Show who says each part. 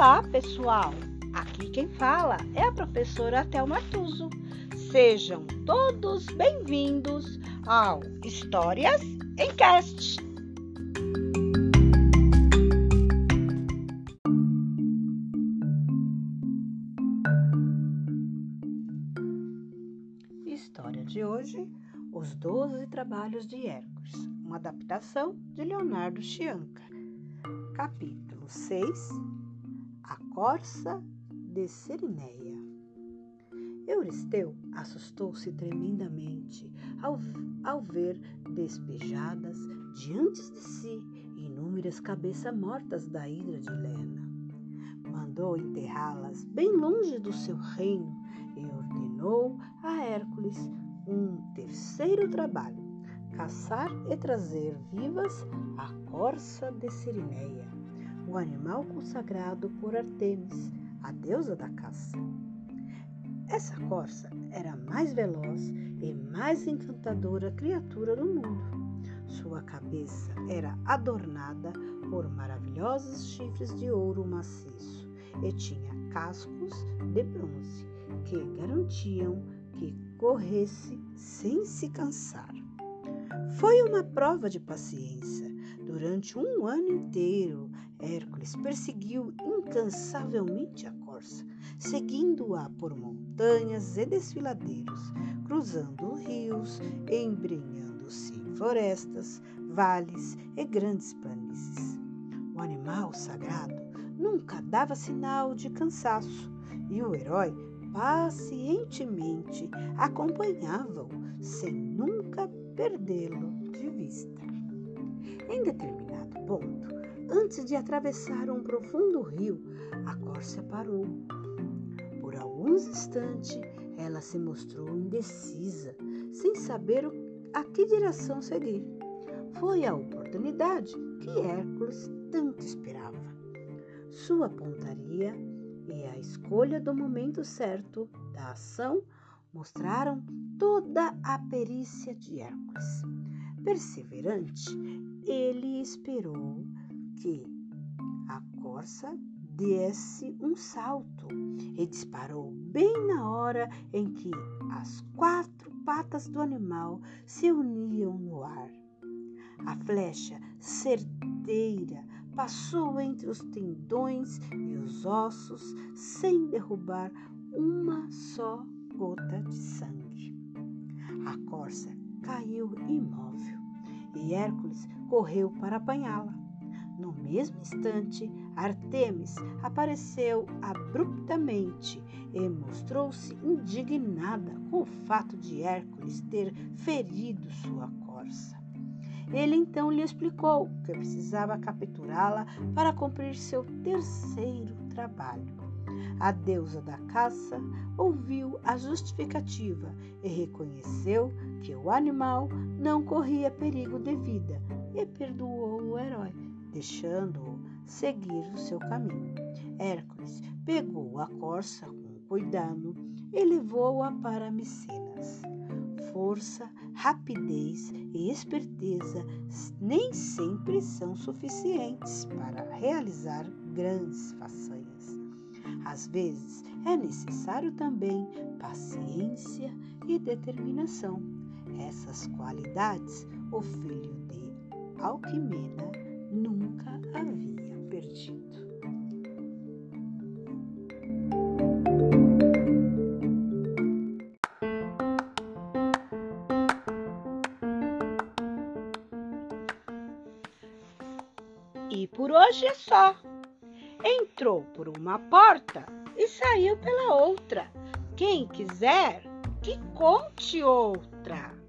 Speaker 1: Olá, pessoal! Aqui quem fala é a professora Thelma Tuso. Sejam todos bem-vindos ao Histórias em Cast. História de hoje: Os Doze Trabalhos de Hércules, uma adaptação de Leonardo Chianca. Capítulo 6 A Corça de Serineia. Euristeu assustou-se tremendamente ao, ao ver despejadas diante de si inúmeras cabeças mortas da hidra de Lena. Mandou enterrá-las bem longe do seu reino e ordenou a Hércules um terceiro trabalho: caçar e trazer vivas a corça de Serineia, o animal consagrado por Artemis, a deusa da caça. Essa corça era a mais veloz e mais encantadora criatura do mundo. Sua cabeça era adornada por maravilhosos chifres de ouro maciço e tinha cascos de bronze que garantiam que corresse sem se cansar. Foi uma prova de paciência. Durante um ano inteiro, Hércules perseguiu incansavelmente a corça, seguindo-a por montanhas e desfiladeiros, cruzando rios, embrenhando-se em florestas, vales e grandes planícies. O animal sagrado nunca dava sinal de cansaço e o herói pacientemente acompanhava-o sem nunca perdê-lo de vista. Em determinado ponto, antes de atravessar um profundo rio, a corça parou. Por alguns instantes, ela se mostrou indecisa, sem saber a que direção seguir. Foi a oportunidade que Hércules tanto esperava. Sua pontaria e a escolha do momento certo da ação mostraram toda a perícia de Hércules. Perseverante, ele esperou que a corça desse um salto e disparou bem na hora em que as quatro patas do animal se uniam no ar. A flecha certeira passou entre os tendões e os ossos sem derrubar uma só gota de sangue. A corça caiu imóvel e Hércules correu para apanhá-la. No mesmo instante, Artemis apareceu abruptamente e mostrou-se indignada com o fato de Hércules ter ferido sua corça. Ele então lhe explicou que precisava capturá-la para cumprir seu terceiro trabalho. A deusa da caça ouviu a justificativa e reconheceu que o animal não corria perigo de vida e perdoou o herói, deixando-o seguir o seu caminho. Hércules pegou a corça com cuidado e levou-a para Micenas. Força, rapidez e esperteza nem sempre são suficientes para realizar grandes façanhas. Às vezes é necessário também paciência e determinação. Essas qualidades o filho de Alquimena nunca havia perdido. E por hoje é só. Entrou por uma porta e saiu pela outra. Quem quiser, que conte outra.